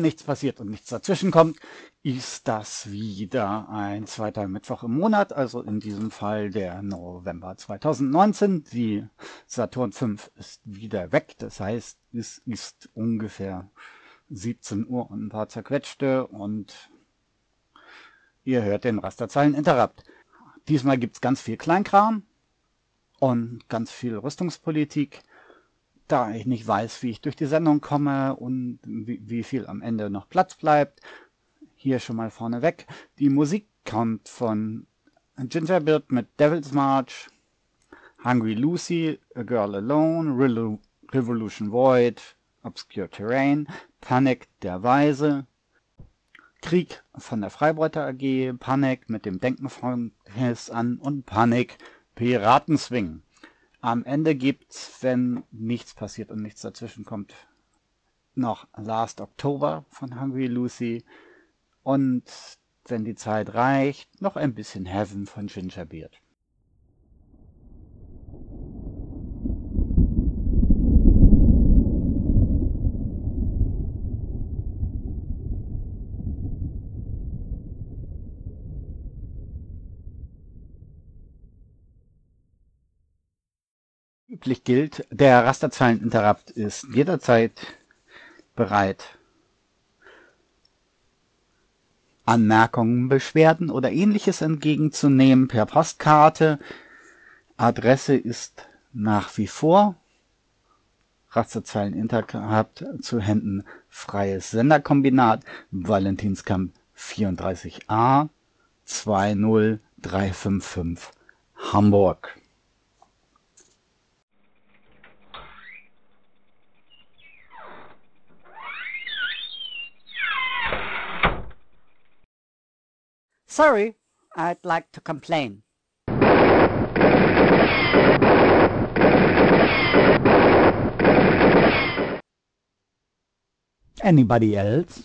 Nichts passiert und nichts dazwischen kommt, ist das wieder ein zweiter Mittwoch im Monat, also in diesem Fall der November 2019. Die Saturn 5 ist wieder weg, das heißt, es ist ungefähr 17 Uhr und ein paar zerquetschte und ihr hört den Rasterzeilen Interrupt. Diesmal gibt's ganz viel Kleinkram und ganz viel Rüstungspolitik da ich nicht weiß, wie ich durch die Sendung komme und wie, wie viel am Ende noch Platz bleibt, hier schon mal vorneweg. Die Musik kommt von Gingerbread mit Devil's March, Hungry Lucy, A Girl Alone, Re Revolution Void, Obscure Terrain, Panic der Weise, Krieg von der Freibeuter AG, Panic mit dem Denken von Hess an und Panic Piratenswing. Am Ende gibt's, wenn nichts passiert und nichts dazwischen kommt, noch Last October von Hungry Lucy und wenn die Zeit reicht, noch ein bisschen Heaven von Gingerbeard. üblich gilt, der Rasterzeileninterrupt ist jederzeit bereit, Anmerkungen, Beschwerden oder ähnliches entgegenzunehmen per Postkarte. Adresse ist nach wie vor Rasterzeileninterrupt zu Händen Freies Senderkombinat Valentinskamp 34a 20355 Hamburg. Sorry, I'd like to complain. Anybody else?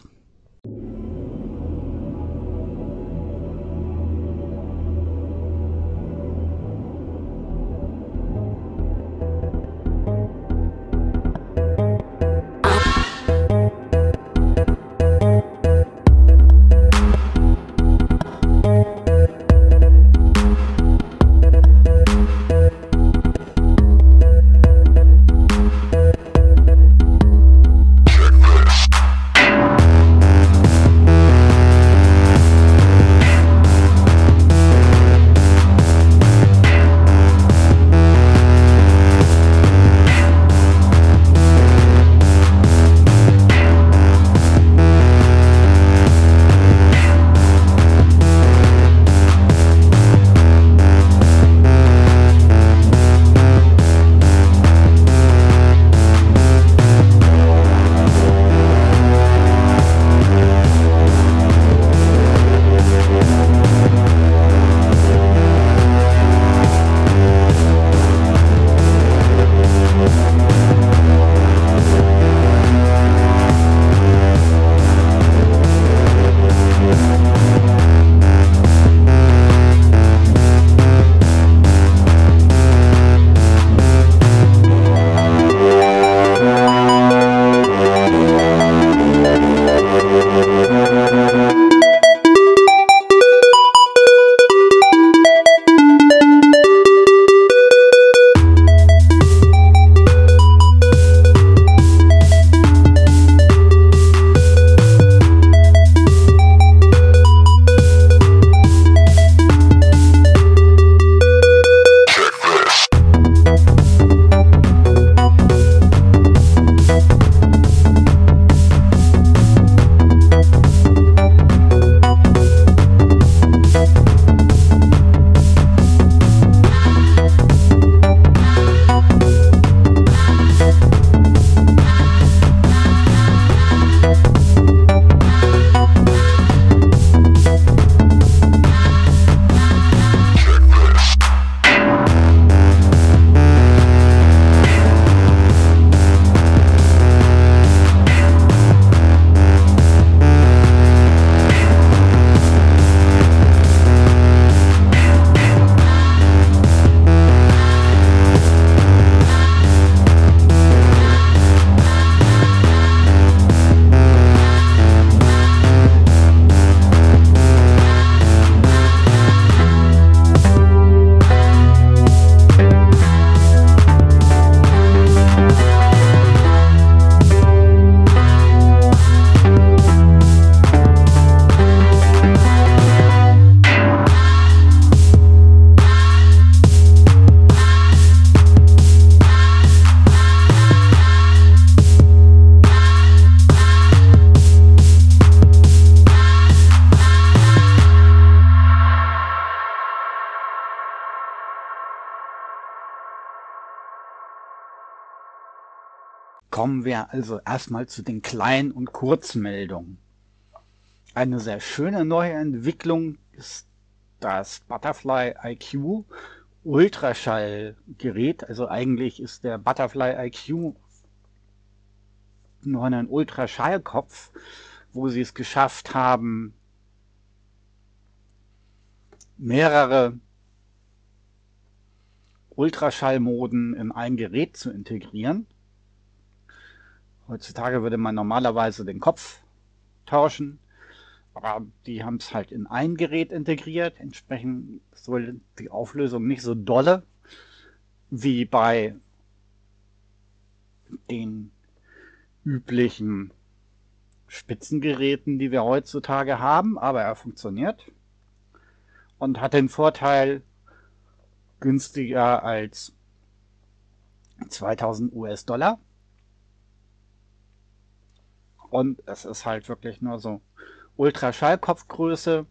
Wir also erstmal zu den Klein- und Kurzmeldungen. Eine sehr schöne neue Entwicklung ist das Butterfly IQ Ultraschallgerät. Also eigentlich ist der Butterfly IQ nur ein Ultraschallkopf, wo sie es geschafft haben, mehrere Ultraschallmoden in ein Gerät zu integrieren. Heutzutage würde man normalerweise den Kopf tauschen, aber die haben es halt in ein Gerät integriert. Entsprechend soll die Auflösung nicht so dolle wie bei den üblichen Spitzengeräten, die wir heutzutage haben, aber er funktioniert und hat den Vorteil, günstiger als 2000 US-Dollar. Und es ist halt wirklich nur so Ultraschallkopfgröße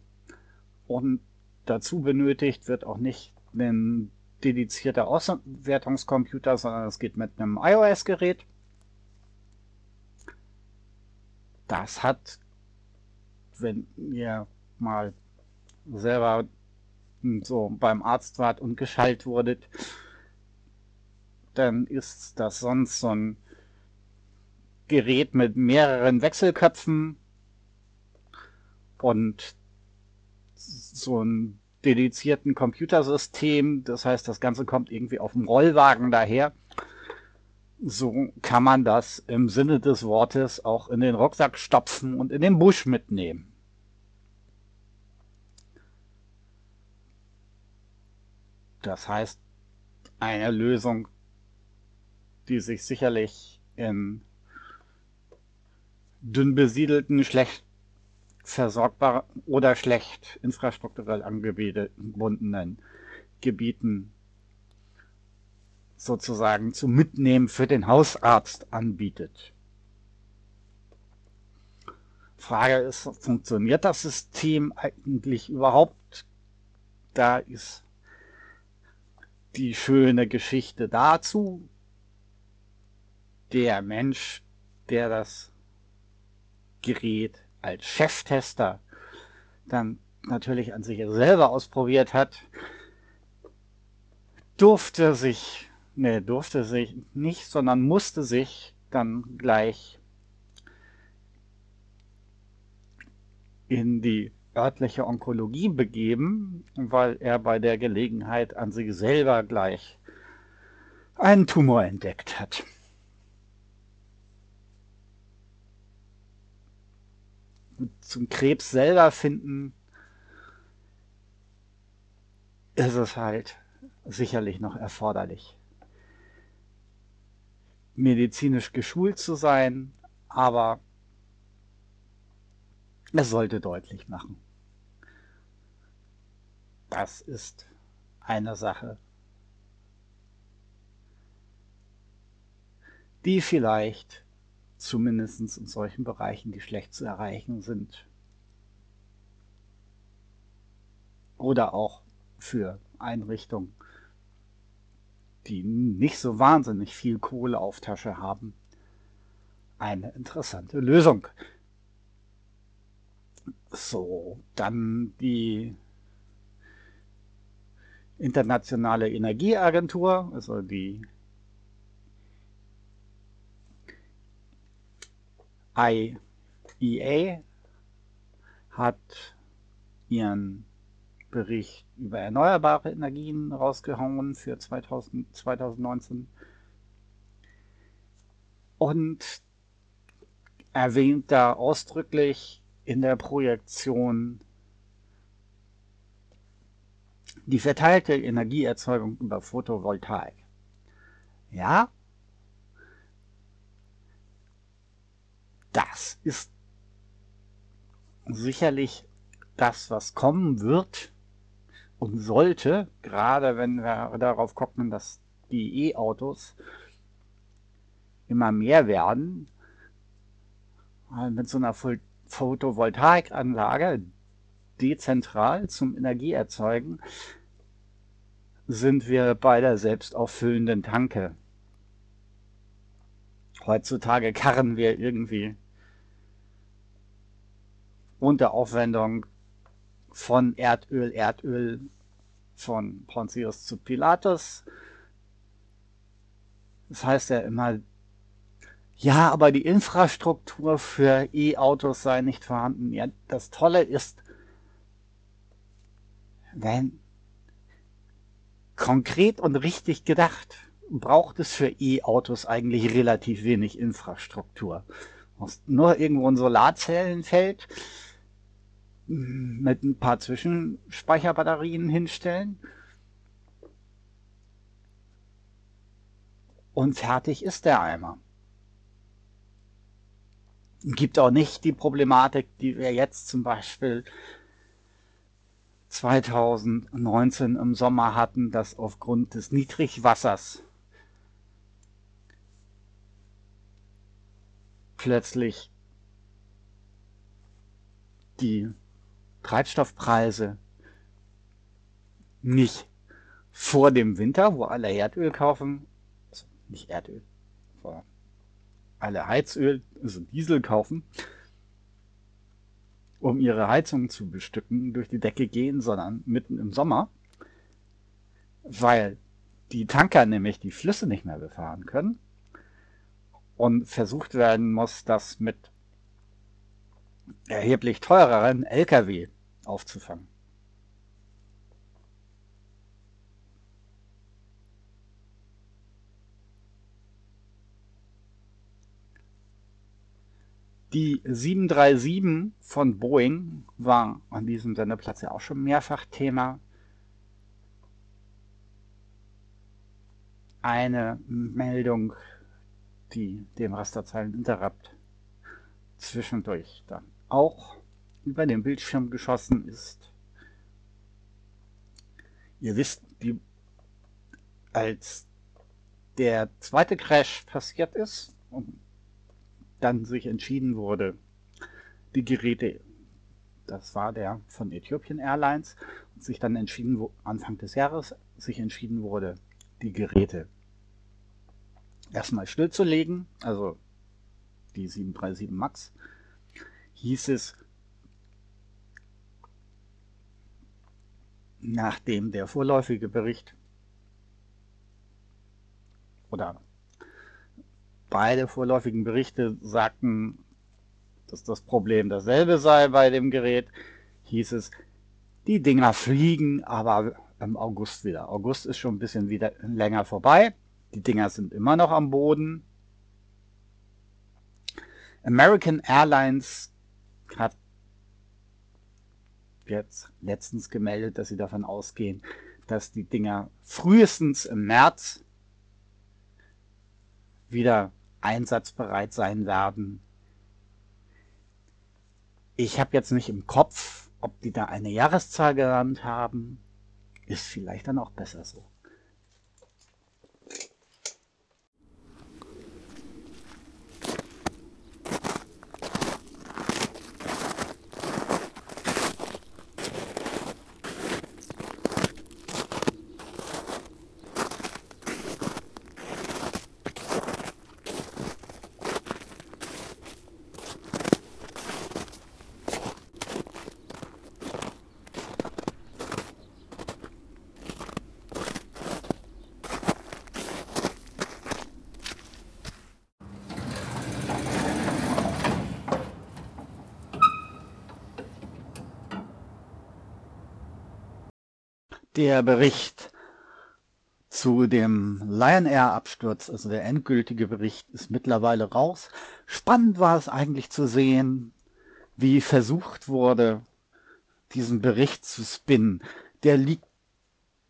und dazu benötigt wird auch nicht ein dedizierter Auswertungscomputer, sondern es geht mit einem iOS-Gerät. Das hat, wenn ihr mal selber so beim Arzt wart und geschallt wurdet, dann ist das sonst so ein Gerät mit mehreren Wechselköpfen und so ein dedizierten Computersystem. Das heißt, das Ganze kommt irgendwie auf dem Rollwagen daher. So kann man das im Sinne des Wortes auch in den Rucksack stopfen und in den Busch mitnehmen. Das heißt, eine Lösung, die sich sicherlich in dünn besiedelten, schlecht versorgbaren oder schlecht infrastrukturell angebundenen Gebieten sozusagen zu mitnehmen für den Hausarzt anbietet. Frage ist, funktioniert das System eigentlich überhaupt? Da ist die schöne Geschichte dazu. Der Mensch, der das Gerät als Cheftester dann natürlich an sich selber ausprobiert hat, durfte sich, ne, durfte sich nicht, sondern musste sich dann gleich in die örtliche Onkologie begeben, weil er bei der Gelegenheit an sich selber gleich einen Tumor entdeckt hat. Zum Krebs selber finden ist es halt sicherlich noch erforderlich, medizinisch geschult zu sein, aber es sollte deutlich machen. Das ist eine Sache, die vielleicht zumindest in solchen Bereichen, die schlecht zu erreichen sind, oder auch für Einrichtungen, die nicht so wahnsinnig viel Kohle auf Tasche haben, eine interessante Lösung. So, dann die Internationale Energieagentur, also die IEA, hat ihren Bericht über erneuerbare Energien rausgehauen für 2000, 2019 und erwähnt da ausdrücklich in der Projektion die verteilte Energieerzeugung über Photovoltaik. Ja, das ist sicherlich das, was kommen wird und sollte, gerade wenn wir darauf gucken, dass die E-Autos immer mehr werden, mit so einer Photovoltaikanlage, dezentral zum Energieerzeugen sind wir bei der selbstauffüllenden Tanke. Heutzutage karren wir irgendwie unter Aufwendung von Erdöl, Erdöl von Pontius zu Pilatus. Das heißt ja immer, ja, aber die Infrastruktur für E-Autos sei nicht vorhanden. Ja, das Tolle ist, wenn konkret und richtig gedacht, braucht es für E-Autos eigentlich relativ wenig Infrastruktur. Muss nur irgendwo ein Solarzellenfeld mit ein paar Zwischenspeicherbatterien hinstellen und fertig ist der Eimer. Gibt auch nicht die Problematik, die wir jetzt zum Beispiel 2019 im Sommer hatten, dass aufgrund des Niedrigwassers plötzlich die Treibstoffpreise nicht vor dem Winter, wo alle Erdöl kaufen, also nicht Erdöl, vor alle Heizöl, also Diesel kaufen, um ihre Heizung zu bestücken, durch die Decke gehen, sondern mitten im Sommer, weil die Tanker nämlich die Flüsse nicht mehr befahren können und versucht werden muss, das mit erheblich teureren Lkw aufzufangen. Die 737 von Boeing war an diesem Sendeplatz ja auch schon mehrfach Thema. Eine Meldung, die dem Rasterzeilen-Interrupt zwischendurch dann auch über den Bildschirm geschossen ist. Ihr wisst, die, als der zweite Crash passiert ist und dann sich entschieden wurde, die Geräte, das war der von Ethiopian Airlines, und sich dann entschieden, Anfang des Jahres sich entschieden wurde, die Geräte erstmal stillzulegen, also die 737 MAX, hieß es, nachdem der vorläufige Bericht oder beide vorläufigen Berichte sagten, dass das Problem dasselbe sei bei dem Gerät, hieß es, die Dinger fliegen aber im August wieder. August ist schon ein bisschen wieder länger vorbei. Die Dinger sind immer noch am Boden. American Airlines hat jetzt letztens gemeldet, dass sie davon ausgehen, dass die Dinger frühestens im März wieder einsatzbereit sein werden. Ich habe jetzt nicht im Kopf, ob die da eine Jahreszahl genannt haben. Ist vielleicht dann auch besser so. Der Bericht zu dem Lion Air Absturz, also der endgültige Bericht, ist mittlerweile raus. Spannend war es eigentlich zu sehen, wie versucht wurde, diesen Bericht zu spinnen. Der liegt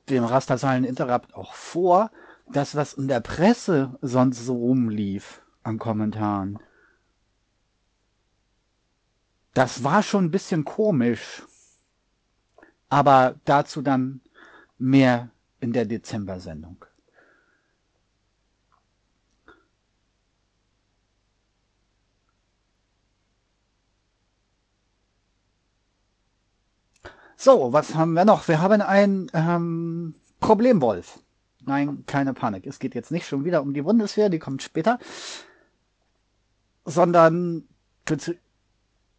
dem Rasterzahlen Interrupt auch vor. Das, was in der Presse sonst so rumlief an Kommentaren, das war schon ein bisschen komisch. Aber dazu dann mehr in der Dezember-Sendung. So, was haben wir noch? Wir haben ein ähm, Problemwolf. Nein, keine Panik. Es geht jetzt nicht schon wieder um die Bundeswehr, die kommt später, sondern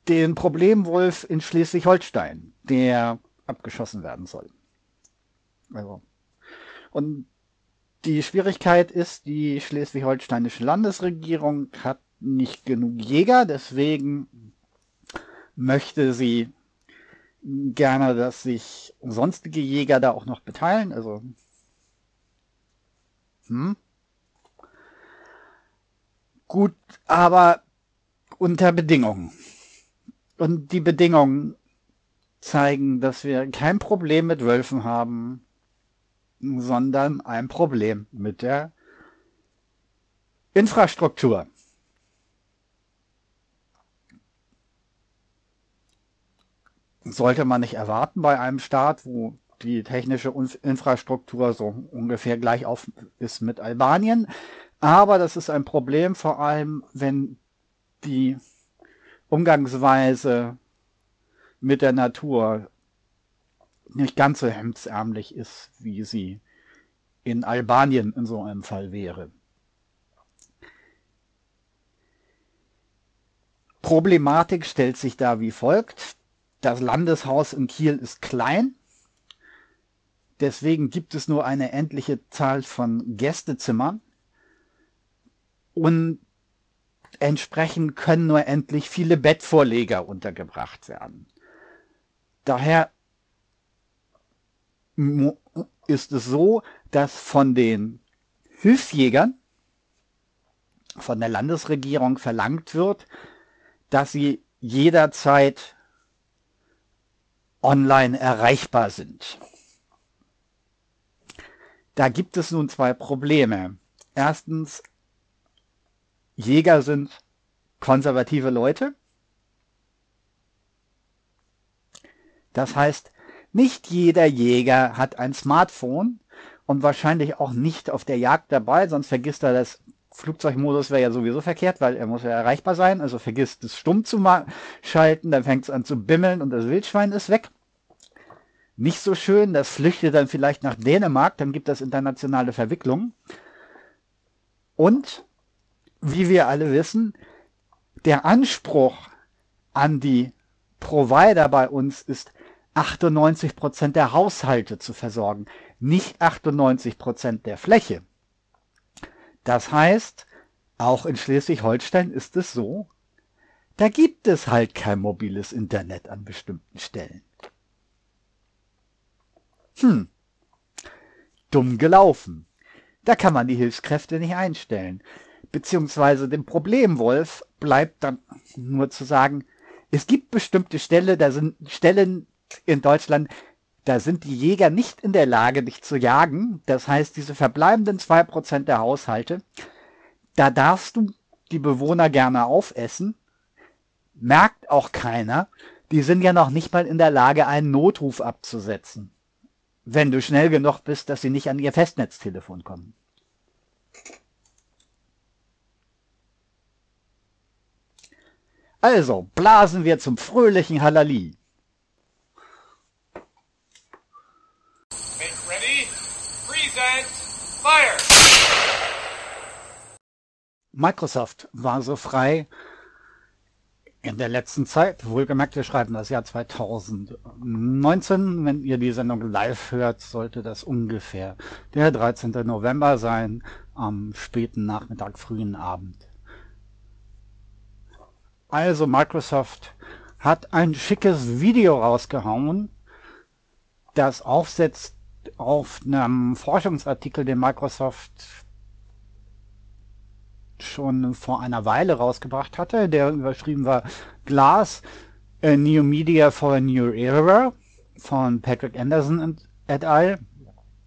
den Problemwolf in Schleswig-Holstein, der abgeschossen werden soll. Also. Und die Schwierigkeit ist, die schleswig-holsteinische Landesregierung hat nicht genug Jäger, deswegen möchte sie gerne, dass sich sonstige Jäger da auch noch beteiligen. Also, hm. Gut, aber unter Bedingungen. Und die Bedingungen zeigen, dass wir kein Problem mit Wölfen haben, sondern ein Problem mit der Infrastruktur. Sollte man nicht erwarten bei einem Staat, wo die technische Infrastruktur so ungefähr gleich auf ist mit Albanien. Aber das ist ein Problem vor allem, wenn die Umgangsweise mit der Natur nicht ganz so hemdsärmlich ist, wie sie in Albanien in so einem Fall wäre. Problematik stellt sich da wie folgt. Das Landeshaus in Kiel ist klein. Deswegen gibt es nur eine endliche Zahl von Gästezimmern. Und entsprechend können nur endlich viele Bettvorleger untergebracht werden. Daher ist es so, dass von den Hilfsjägern von der Landesregierung verlangt wird, dass sie jederzeit online erreichbar sind. Da gibt es nun zwei Probleme. Erstens, Jäger sind konservative Leute. Das heißt, nicht jeder Jäger hat ein Smartphone und wahrscheinlich auch nicht auf der Jagd dabei, sonst vergisst er das Flugzeugmodus wäre ja sowieso verkehrt, weil er muss ja erreichbar sein, also vergisst es stumm zu schalten, dann fängt es an zu bimmeln und das Wildschwein ist weg. Nicht so schön, das flüchtet dann vielleicht nach Dänemark, dann gibt es internationale Verwicklungen. Und, wie wir alle wissen, der Anspruch an die Provider bei uns ist 98 Prozent der Haushalte zu versorgen, nicht 98 Prozent der Fläche. Das heißt, auch in Schleswig-Holstein ist es so, da gibt es halt kein mobiles Internet an bestimmten Stellen. Hm, dumm gelaufen. Da kann man die Hilfskräfte nicht einstellen. Beziehungsweise dem Problemwolf bleibt dann nur zu sagen, es gibt bestimmte Stelle, da sind Stellen, in Deutschland, da sind die Jäger nicht in der Lage, dich zu jagen. Das heißt, diese verbleibenden zwei Prozent der Haushalte, da darfst du die Bewohner gerne aufessen. Merkt auch keiner. Die sind ja noch nicht mal in der Lage, einen Notruf abzusetzen. Wenn du schnell genug bist, dass sie nicht an ihr Festnetztelefon kommen. Also, blasen wir zum fröhlichen Halali. Microsoft war so frei in der letzten Zeit, wohlgemerkt, wir schreiben das Jahr 2019. Wenn ihr die Sendung live hört, sollte das ungefähr der 13. November sein, am späten Nachmittag, frühen Abend. Also Microsoft hat ein schickes Video rausgehauen, das aufsetzt auf einem Forschungsartikel, den Microsoft schon vor einer Weile rausgebracht hatte, der überschrieben war Glass, a New Media for a New Era von Patrick Anderson et al.,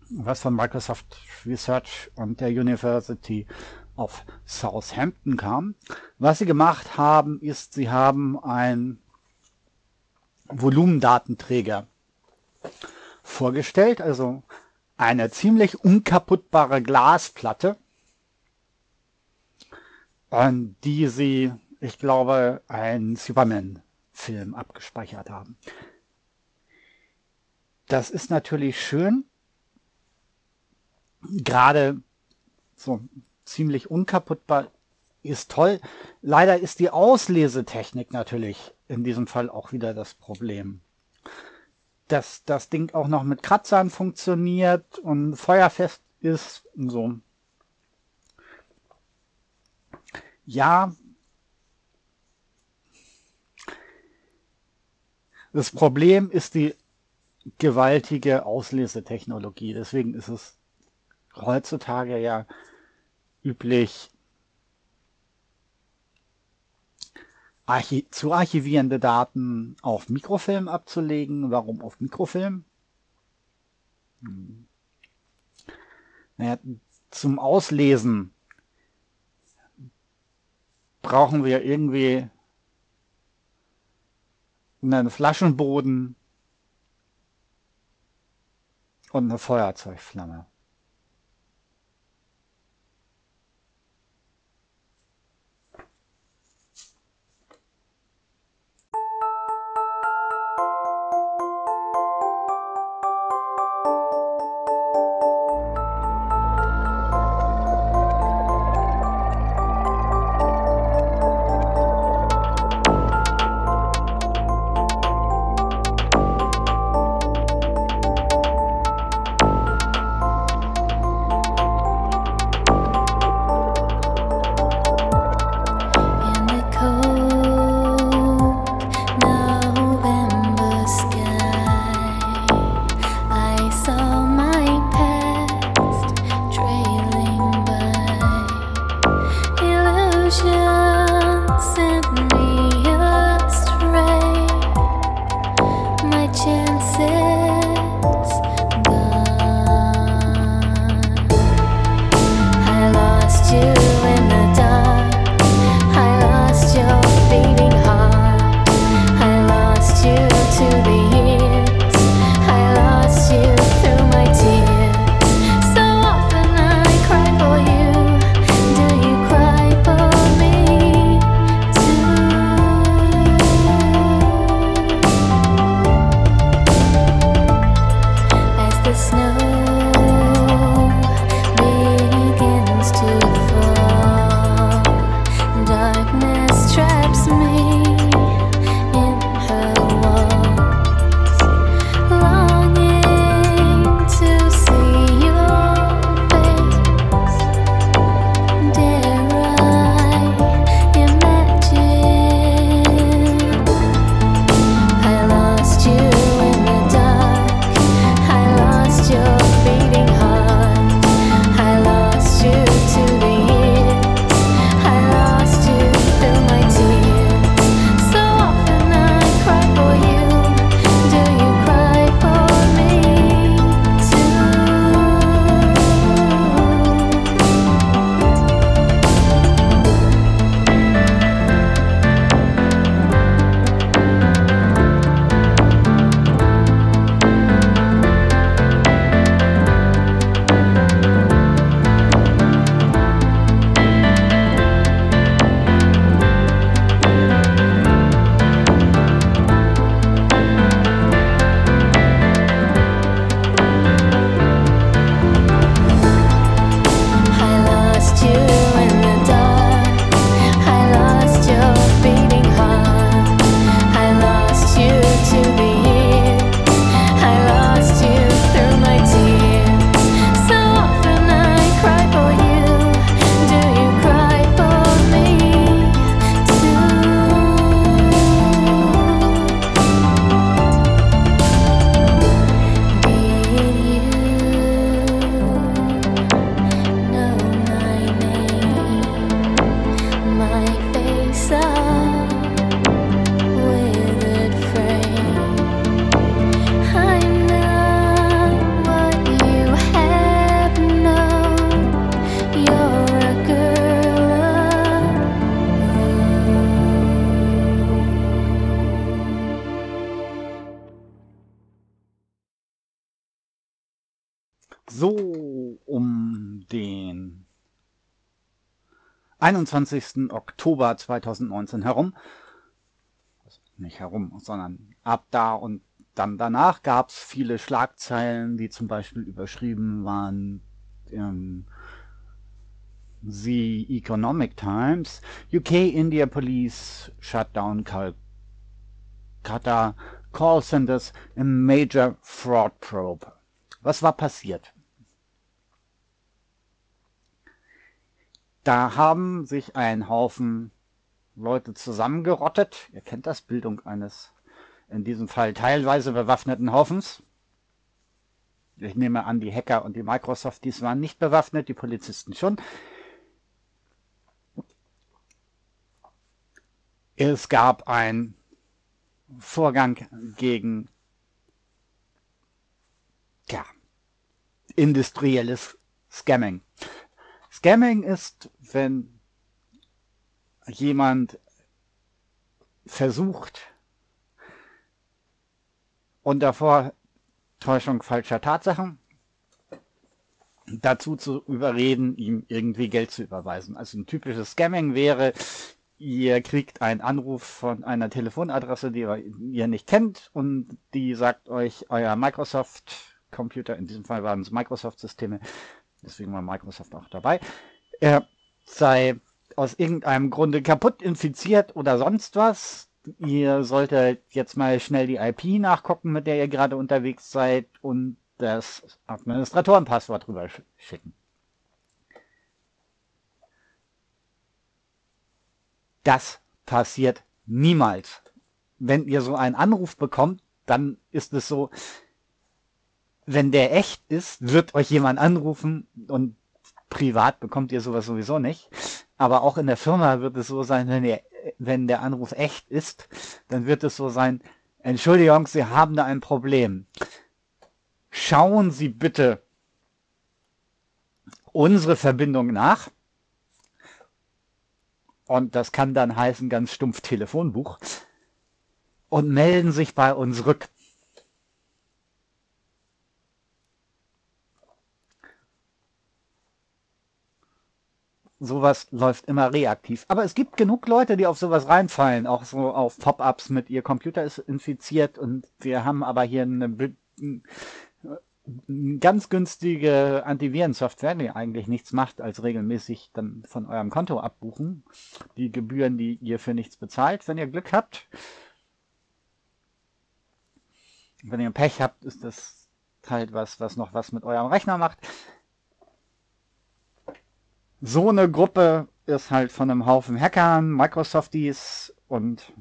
was von Microsoft Research und der University of Southampton kam. Was sie gemacht haben, ist, sie haben ein Volumendatenträger vorgestellt, also eine ziemlich unkaputtbare Glasplatte, an die sie, ich glaube, einen Superman-Film abgespeichert haben. Das ist natürlich schön, gerade so ziemlich unkaputtbar ist toll. Leider ist die Auslesetechnik natürlich in diesem Fall auch wieder das Problem. dass das Ding auch noch mit Kratzern funktioniert und feuerfest ist so. Ja, das Problem ist die gewaltige Auslesetechnologie. Deswegen ist es heutzutage ja üblich, archi zu archivierende Daten auf Mikrofilm abzulegen. Warum auf Mikrofilm? Hm. Naja, zum Auslesen brauchen wir irgendwie einen Flaschenboden und eine Feuerzeugflamme. So um den 21. Oktober 2019 herum, nicht herum, sondern ab da und dann danach gab es viele Schlagzeilen, die zum Beispiel überschrieben waren. Ähm, The Economic Times, UK India Police shut down Calcutta Callcenters im Major Fraud Probe. Was war passiert? Da haben sich ein Haufen Leute zusammengerottet. Ihr kennt das, Bildung eines in diesem Fall teilweise bewaffneten Haufens. Ich nehme an, die Hacker und die Microsoft, dies waren nicht bewaffnet, die Polizisten schon. Es gab einen Vorgang gegen ja, industrielles Scamming. Scamming ist, wenn jemand versucht, unter Vortäuschung falscher Tatsachen dazu zu überreden, ihm irgendwie Geld zu überweisen. Also ein typisches Scamming wäre, ihr kriegt einen Anruf von einer Telefonadresse, die ihr nicht kennt und die sagt euch, euer Microsoft-Computer, in diesem Fall waren es Microsoft-Systeme, deswegen war Microsoft auch dabei, er sei aus irgendeinem Grunde kaputt, infiziert oder sonst was. Ihr solltet jetzt mal schnell die IP nachgucken, mit der ihr gerade unterwegs seid und das Administratorenpasswort rüber schicken. Das passiert niemals. Wenn ihr so einen Anruf bekommt, dann ist es so, wenn der echt ist, wird euch jemand anrufen und privat bekommt ihr sowas sowieso nicht. Aber auch in der Firma wird es so sein, wenn, ihr, wenn der Anruf echt ist, dann wird es so sein, Entschuldigung, Sie haben da ein Problem. Schauen Sie bitte unsere Verbindung nach und das kann dann heißen ganz stumpf Telefonbuch, und melden sich bei uns rück. Sowas läuft immer reaktiv. Aber es gibt genug Leute, die auf sowas reinfallen, auch so auf Pop-ups mit ihr Computer ist infiziert und wir haben aber hier eine ganz günstige Antivirensoftware, die eigentlich nichts macht, als regelmäßig dann von eurem Konto abbuchen. Die Gebühren, die ihr für nichts bezahlt, wenn ihr Glück habt. Wenn ihr Pech habt, ist das halt was, was noch was mit eurem Rechner macht. So eine Gruppe ist halt von einem Haufen Hackern, Microsofties und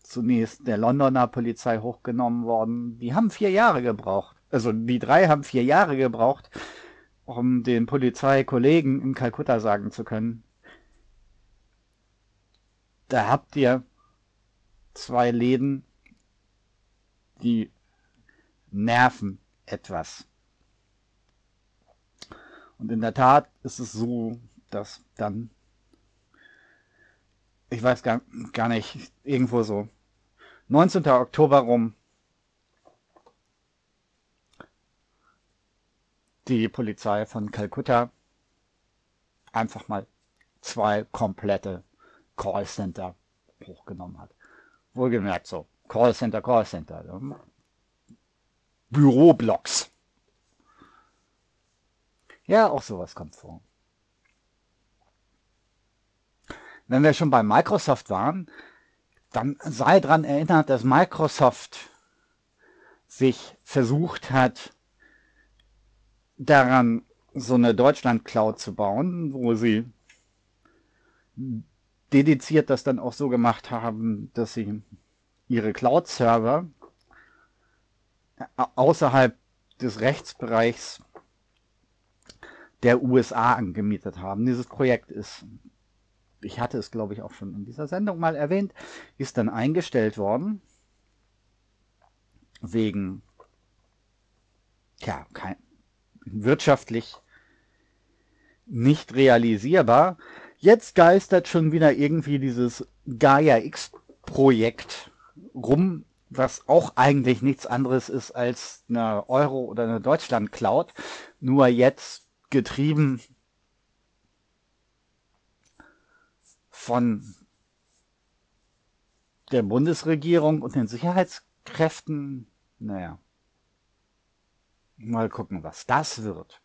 zunächst der Londoner Polizei hochgenommen worden. Die haben vier Jahre gebraucht. Also die drei haben vier Jahre gebraucht, um den Polizeikollegen in Kalkutta sagen zu können. Da habt ihr zwei Läden, die nerven etwas. Und in der Tat ist es so, dass dann, ich weiß gar, gar nicht, irgendwo so 19. Oktober rum die Polizei von Kalkutta einfach mal zwei komplette Callcenter hochgenommen hat. Wohlgemerkt so, Callcenter, Callcenter. Büroblocks. Ja, auch sowas kommt vor. Wenn wir schon bei Microsoft waren, dann sei daran erinnert, dass Microsoft sich versucht hat, daran so eine Deutschland-Cloud zu bauen, wo sie dediziert das dann auch so gemacht haben, dass sie ihre Cloud-Server außerhalb des Rechtsbereichs der USA angemietet haben. Dieses Projekt ist ich hatte es, glaube ich, auch schon in dieser Sendung mal erwähnt, ist dann eingestellt worden wegen ja, kein, wirtschaftlich nicht realisierbar. Jetzt geistert schon wieder irgendwie dieses Gaia X Projekt rum, was auch eigentlich nichts anderes ist als eine Euro oder eine Deutschland Cloud, nur jetzt getrieben von der Bundesregierung und den Sicherheitskräften, naja, mal gucken, was das wird.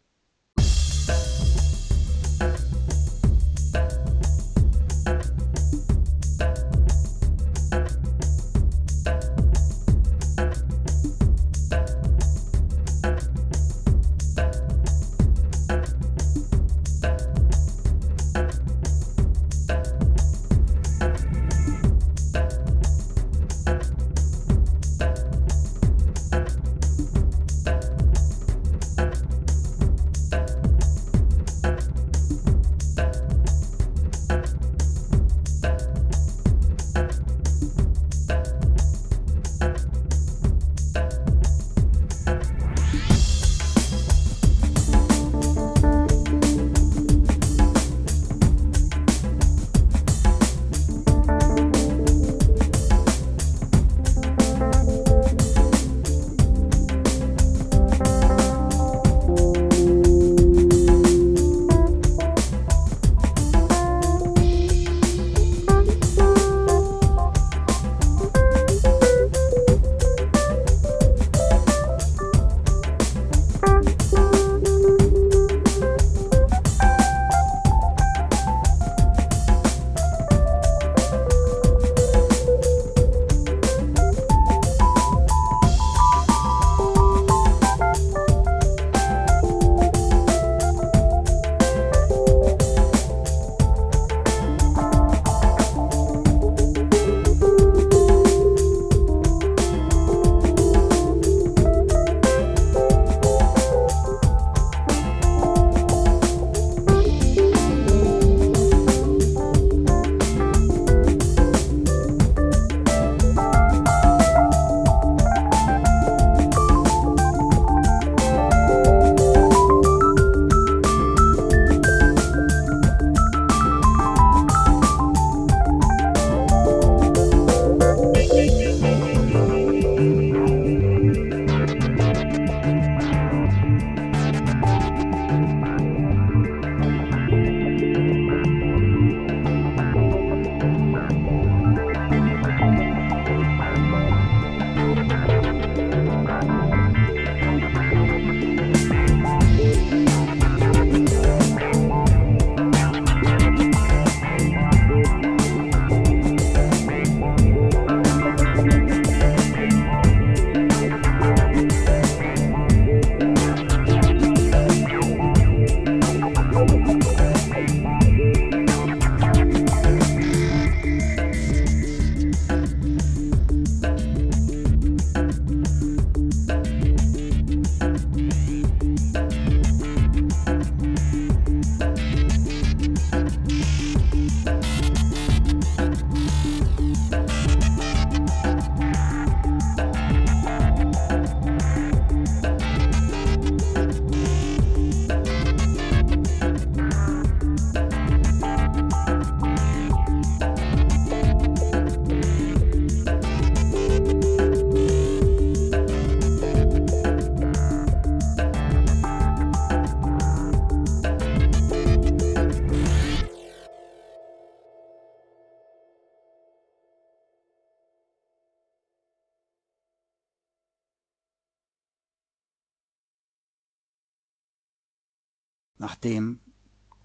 Nachdem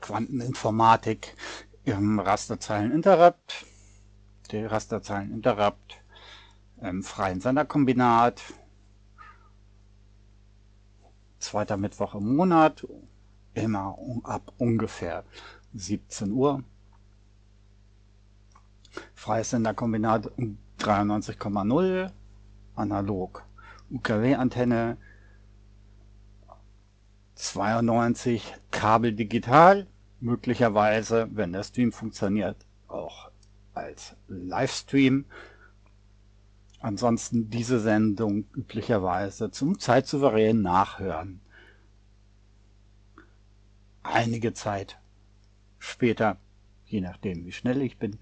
Quanteninformatik im Rasterzeilen-Interrupt, der Rasterzeilen-Interrupt im freien Senderkombinat, zweiter Mittwoch im Monat, immer ab ungefähr 17 Uhr. Freies Senderkombinat 93,0, analog UKW-Antenne 92 Kabel digital, möglicherweise, wenn der Stream funktioniert, auch als Livestream. Ansonsten diese Sendung üblicherweise zum zeitsouveränen Nachhören. Einige Zeit später, je nachdem wie schnell ich bin,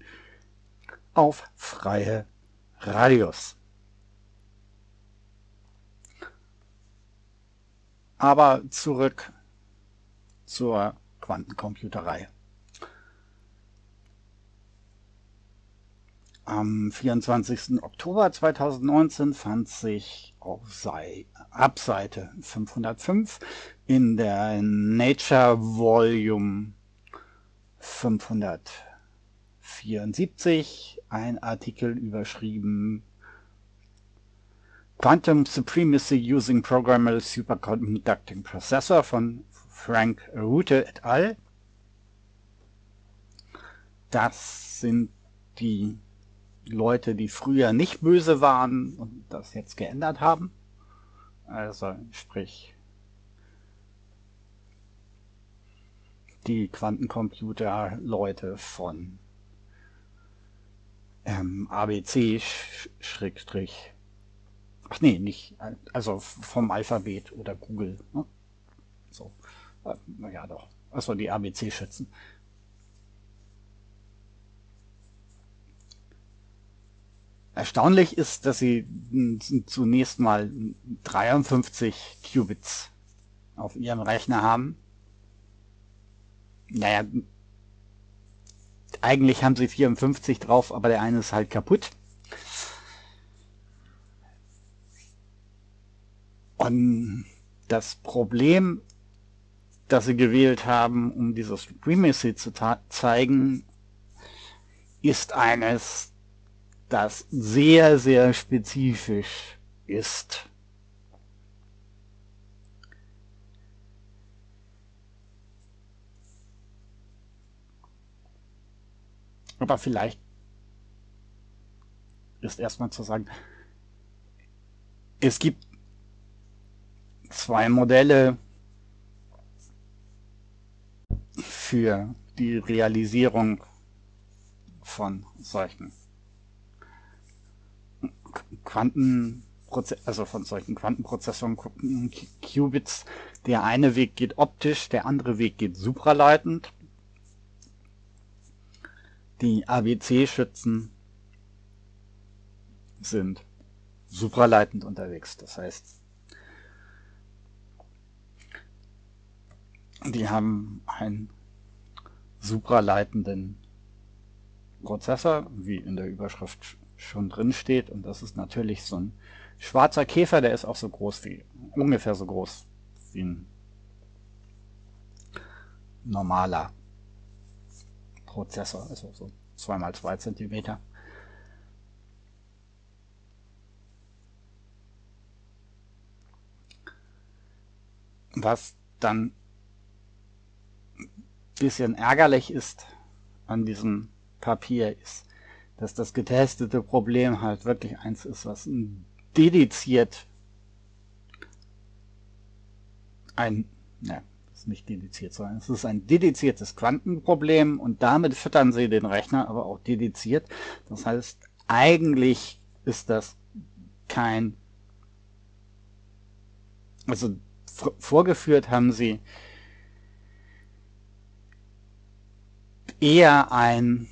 auf freie Radios. Aber zurück zur Quantencomputerei. Am 24. Oktober 2019 fand sich auf Abseite 505 in der Nature Volume 574 ein Artikel überschrieben Quantum Supremacy Using Programmable Superconducting Processor von Frank Rute et al. Das sind die Leute, die früher nicht böse waren und das jetzt geändert haben. Also sprich die Quantencomputer-Leute von ähm, ABC Schrägstrich Ach nee, nicht. Also vom Alphabet oder Google. Ne? So. Äh, naja, doch. Achso, die ABC-Schützen. Erstaunlich ist, dass sie zunächst mal 53 Qubits auf ihrem Rechner haben. Naja, eigentlich haben sie 54 drauf, aber der eine ist halt kaputt. Und das Problem, das sie gewählt haben, um diese Supremacy zu zeigen, ist eines, das sehr, sehr spezifisch ist. Aber vielleicht ist erstmal zu sagen, es gibt zwei Modelle für die Realisierung von solchen Quantenprozessoren, also von solchen Quantenprozessoren, Qubits. Der eine Weg geht optisch, der andere Weg geht supraleitend. Die ABC-Schützen sind supraleitend unterwegs. Das heißt, Die haben einen supraleitenden Prozessor, wie in der Überschrift schon drin steht. Und das ist natürlich so ein schwarzer Käfer, der ist auch so groß wie, ungefähr so groß wie ein normaler Prozessor, also so 2 mal 2 Zentimeter. Was dann bisschen ärgerlich ist an diesem Papier ist, dass das getestete Problem halt wirklich eins ist, was dediziert ein, ne, ist nicht dediziert, sondern es ist ein dediziertes Quantenproblem und damit füttern sie den Rechner aber auch dediziert. Das heißt, eigentlich ist das kein, also vorgeführt haben sie eher ein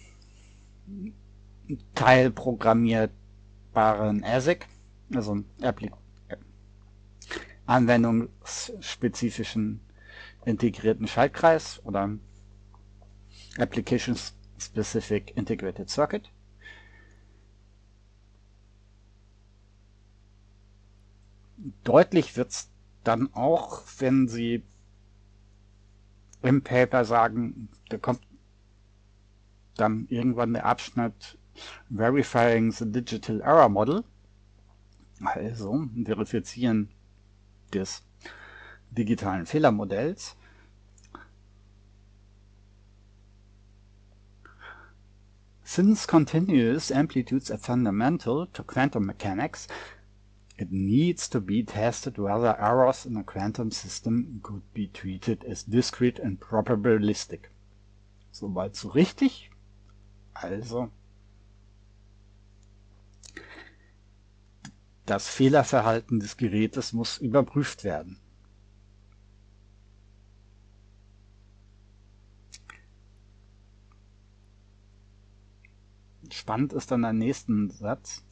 teilprogrammierbaren ASIC, also anwendungsspezifischen integrierten Schaltkreis oder Application Specific Integrated Circuit. Deutlich wird es dann auch, wenn Sie im Paper sagen, da kommt dann irgendwann der Abschnitt Verifying the Digital Error Model, also Verifizieren des digitalen Fehlermodells. Since continuous amplitudes are fundamental to quantum mechanics, it needs to be tested whether errors in a quantum system could be treated as discrete and probabilistic. Soweit so richtig. Also, das Fehlerverhalten des Gerätes muss überprüft werden. Spannend ist dann der nächsten Satz.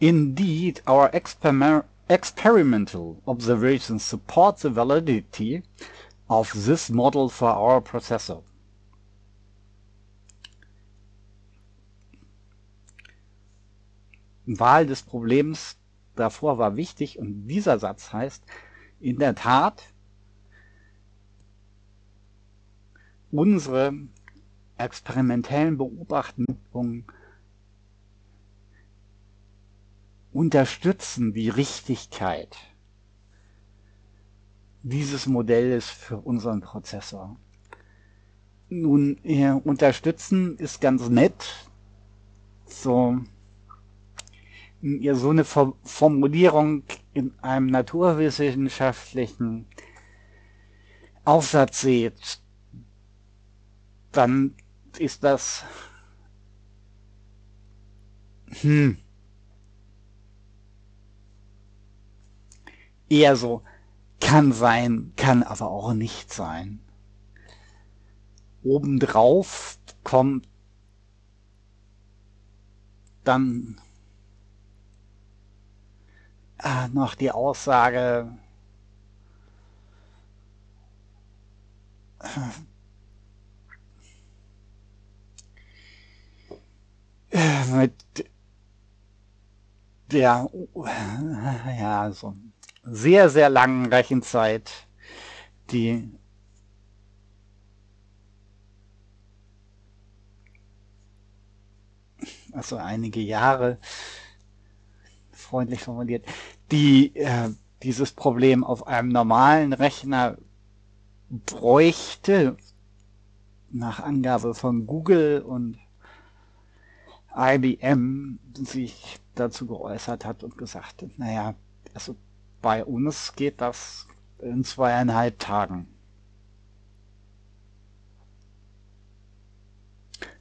Indeed, our exper experimental observations support the validity of this model for our processor. Wahl des Problems davor war wichtig und dieser Satz heißt, in der Tat, unsere experimentellen Beobachtungen unterstützen die Richtigkeit dieses Modells für unseren Prozessor. Nun, unterstützen ist ganz nett. So, ihr so eine Formulierung in einem naturwissenschaftlichen Aufsatz seht, dann ist das hm, eher so kann sein, kann aber auch nicht sein. Obendrauf kommt dann äh, noch die Aussage, äh, mit der ja so sehr sehr langen Rechenzeit, die also einige Jahre freundlich formuliert, die äh, dieses Problem auf einem normalen Rechner bräuchte, nach Angabe von Google und IBM sich dazu geäußert hat und gesagt hat, naja, also bei uns geht das in zweieinhalb Tagen.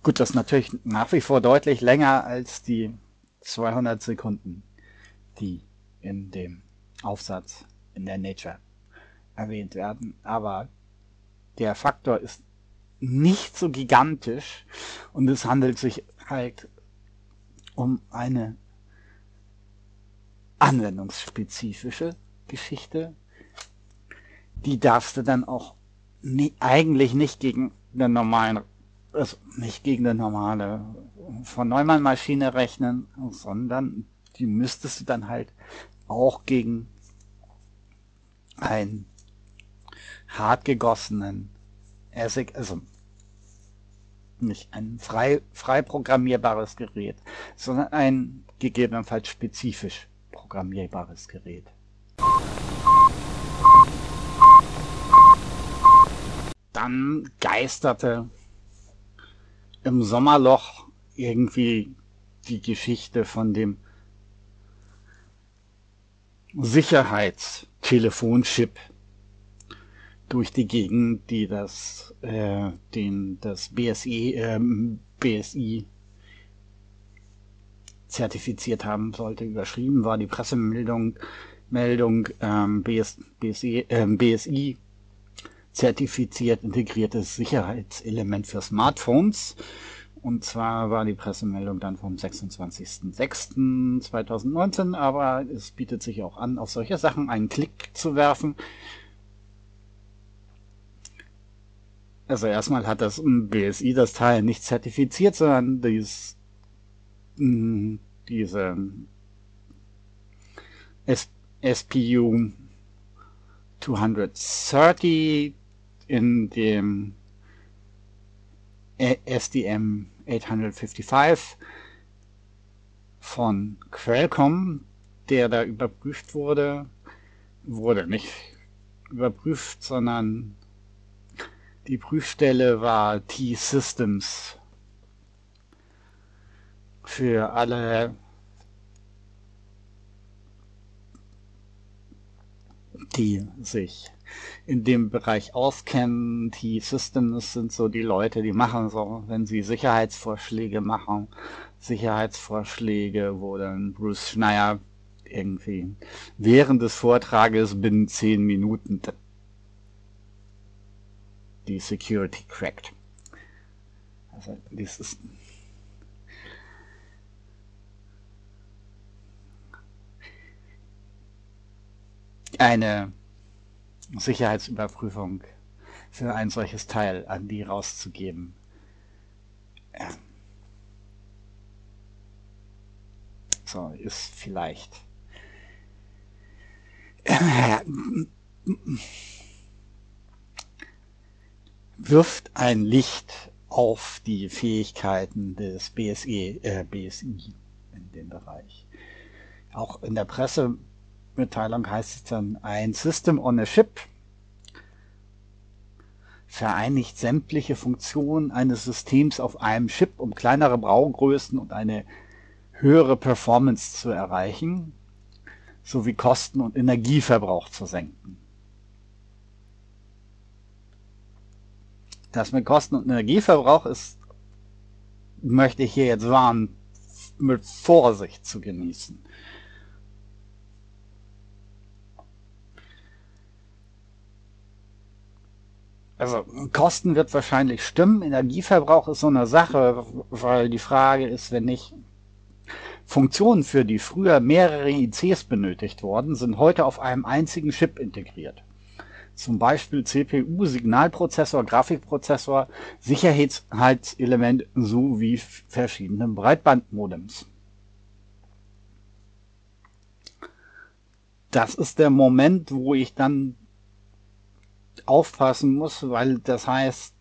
Gut, das ist natürlich nach wie vor deutlich länger als die 200 Sekunden, die in dem Aufsatz in der Nature erwähnt werden. Aber der Faktor ist nicht so gigantisch und es handelt sich halt um eine anwendungsspezifische Geschichte. Die darfst du dann auch nie, eigentlich nicht gegen den normalen, also nicht gegen eine normale von Neumann Maschine rechnen, sondern die müsstest du dann halt auch gegen einen hart gegossenen ASIC, also nicht ein frei, frei programmierbares Gerät, sondern ein gegebenenfalls spezifisch programmierbares Gerät. Dann geisterte im Sommerloch irgendwie die Geschichte von dem Sicherheitstelefonchip durch die Gegend, die das, äh, den, das BSI, äh, BSI zertifiziert haben sollte. Überschrieben war die Pressemeldung Meldung ähm, BS, BSI, äh, BSI zertifiziert integriertes Sicherheitselement für Smartphones. Und zwar war die Pressemeldung dann vom 26.06.2019, aber es bietet sich auch an, auf solche Sachen einen Klick zu werfen. Also erstmal hat das BSI das Teil nicht zertifiziert, sondern dies, hm, diese SPU 230 in dem SDM 855 von Qualcomm, der da überprüft wurde, wurde nicht überprüft, sondern die Prüfstelle war T-Systems für alle die sich in dem Bereich auskennen. Die Systems sind so die Leute, die machen so, wenn sie Sicherheitsvorschläge machen, Sicherheitsvorschläge, wo dann Bruce Schneier irgendwie während des Vortrages binnen zehn Minuten die Security crackt. Also das ist eine Sicherheitsüberprüfung für ein solches Teil an die rauszugeben. So, ist vielleicht. wirft ein Licht auf die Fähigkeiten des BSE, äh, BSI in dem Bereich. Auch in der Presse Mitteilung heißt es dann, ein System on a Chip vereinigt sämtliche Funktionen eines Systems auf einem Chip, um kleinere Braugrößen und eine höhere Performance zu erreichen, sowie Kosten und Energieverbrauch zu senken. Das mit Kosten und Energieverbrauch ist, möchte ich hier jetzt warnen, mit Vorsicht zu genießen. Also Kosten wird wahrscheinlich stimmen, Energieverbrauch ist so eine Sache, weil die Frage ist, wenn nicht Funktionen, für die früher mehrere ICs benötigt worden, sind heute auf einem einzigen Chip integriert. Zum Beispiel CPU, Signalprozessor, Grafikprozessor, Sicherheitselement sowie verschiedene Breitbandmodems. Das ist der Moment, wo ich dann aufpassen muss, weil das heißt,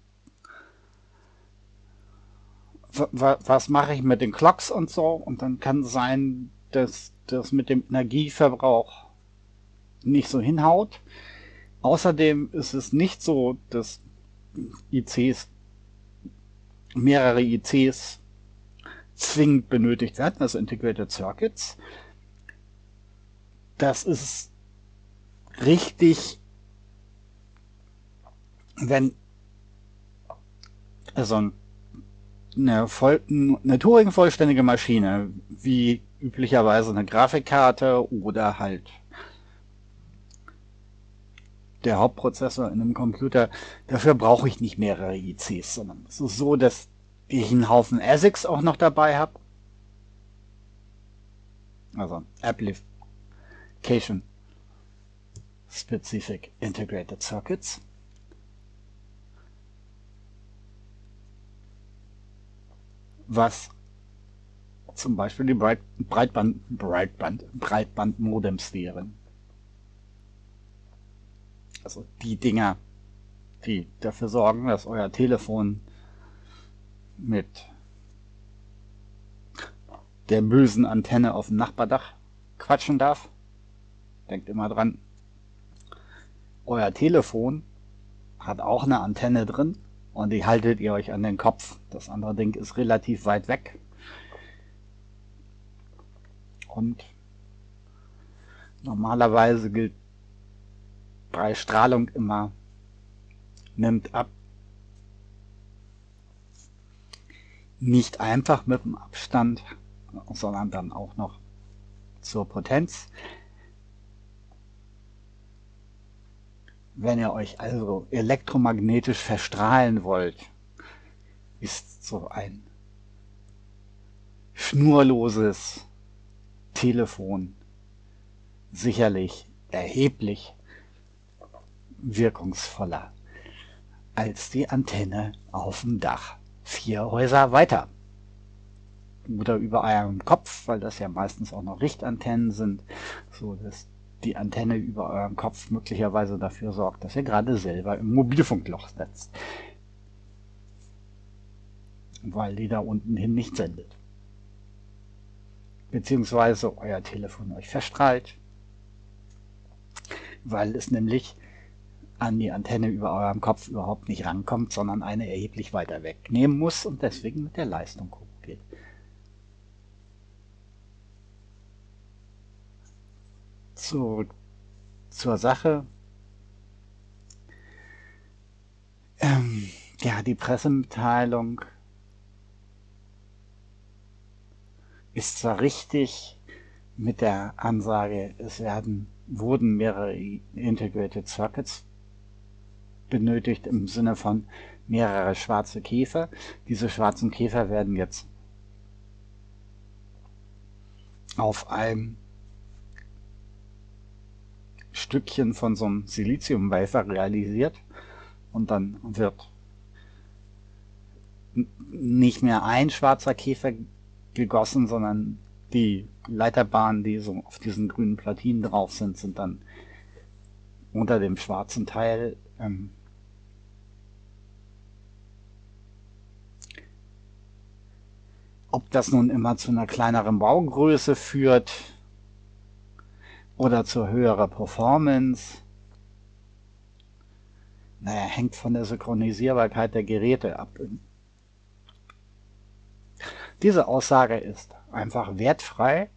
was mache ich mit den Clocks und so und dann kann sein, dass das mit dem Energieverbrauch nicht so hinhaut. Außerdem ist es nicht so, dass ICs, mehrere ICs zwingend benötigt werden, also Integrated Circuits. Das ist richtig wenn also eine, voll, eine Turing-vollständige Maschine, wie üblicherweise eine Grafikkarte oder halt der Hauptprozessor in einem Computer, dafür brauche ich nicht mehrere ICs, sondern es ist so, dass ich einen Haufen ASICs auch noch dabei habe. Also Application Specific Integrated Circuits. Was zum Beispiel die Breit Breitband, Breitband, Breitbandmodems wären. Also die Dinger, die dafür sorgen, dass euer Telefon mit der bösen Antenne auf dem Nachbardach quatschen darf. Denkt immer dran, euer Telefon hat auch eine Antenne drin und die haltet ihr euch an den Kopf. Das andere Ding ist relativ weit weg. Und normalerweise gilt bei Strahlung immer nimmt ab. Nicht einfach mit dem Abstand, sondern dann auch noch zur Potenz. Wenn ihr euch also elektromagnetisch verstrahlen wollt, ist so ein schnurloses Telefon sicherlich erheblich wirkungsvoller als die Antenne auf dem Dach. Vier Häuser weiter. Oder über eurem Kopf, weil das ja meistens auch noch Richtantennen sind, so dass die Antenne über eurem Kopf möglicherweise dafür sorgt, dass ihr gerade selber im Mobilfunkloch setzt. Weil die da unten hin nicht sendet. Beziehungsweise euer Telefon euch verstrahlt. Weil es nämlich an die Antenne über eurem Kopf überhaupt nicht rankommt, sondern eine erheblich weiter wegnehmen muss und deswegen mit der Leistung hochgeht. Zurück zur Sache. Ähm, ja, die Pressemitteilung ist zwar richtig mit der Ansage, es werden, wurden mehrere Integrated Circuits benötigt im Sinne von mehrere schwarze Käfer. Diese schwarzen Käfer werden jetzt auf einem Stückchen von so einem Siliziumwafer realisiert und dann wird nicht mehr ein schwarzer Käfer gegossen, sondern die Leiterbahnen, die so auf diesen grünen Platinen drauf sind, sind dann unter dem schwarzen Teil ähm, Ob das nun immer zu einer kleineren Baugröße führt oder zu höherer Performance, naja, hängt von der Synchronisierbarkeit der Geräte ab. Diese Aussage ist einfach wertfrei,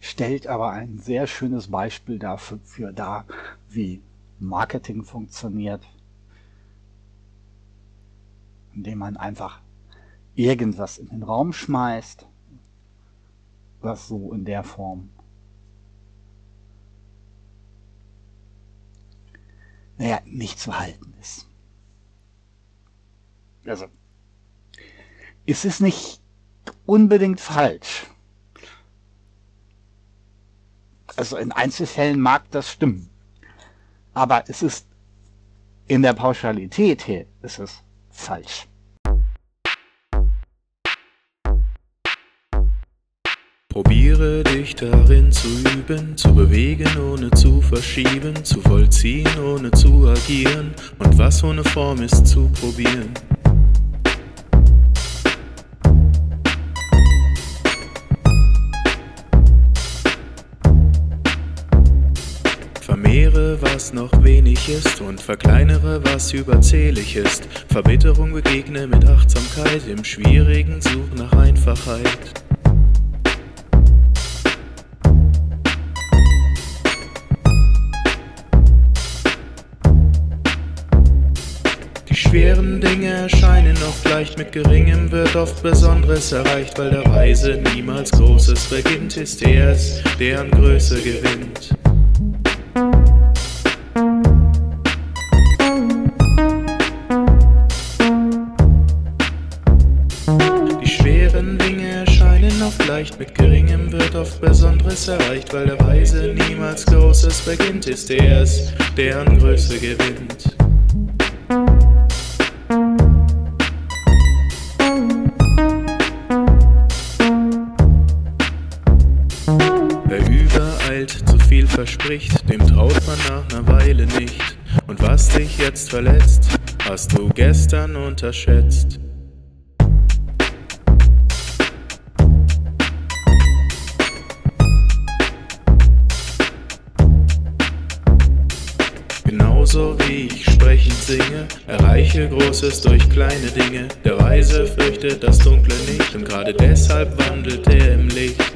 stellt aber ein sehr schönes Beispiel dafür dar, wie Marketing funktioniert indem man einfach irgendwas in den Raum schmeißt, was so in der Form naja, nicht zu halten ist. Also, es ist nicht unbedingt falsch. Also in Einzelfällen mag das stimmen. Aber es ist in der Pauschalität her ist es falsch. Probiere dich darin zu üben, zu bewegen ohne zu verschieben, zu vollziehen ohne zu agieren und was ohne Form ist zu probieren. Vermehre, was noch wenig ist und verkleinere, was überzählig ist. Verbitterung begegne mit Achtsamkeit, im Schwierigen such nach Einfachheit. Schweren Dinge erscheinen oft leicht, mit geringem wird oft Besonderes erreicht, weil der Weise niemals Großes beginnt, ist er es, der an Größe gewinnt. leicht, mit geringem wird oft Besonderes erreicht, weil der Weise niemals Großes beginnt, ist er es, der an Größe gewinnt. Verspricht, dem traut man nach einer Weile nicht. Und was dich jetzt verletzt, hast du gestern unterschätzt. so wie ich sprechend singe, erreiche Großes durch kleine Dinge. Der Weise fürchtet das Dunkle nicht und gerade deshalb wandelt er im Licht.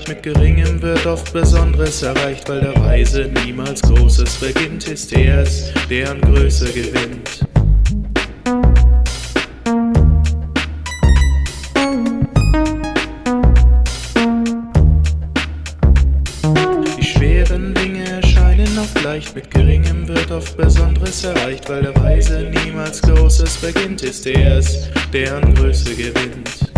Oft leicht, mit geringem wird oft Besonderes erreicht, weil der Weise niemals Großes beginnt, ist er es, der an Größe gewinnt. Die schweren Dinge erscheinen oft leicht, mit geringem wird oft Besonderes erreicht, weil der Weise niemals Großes beginnt, ist er es, der an Größe gewinnt.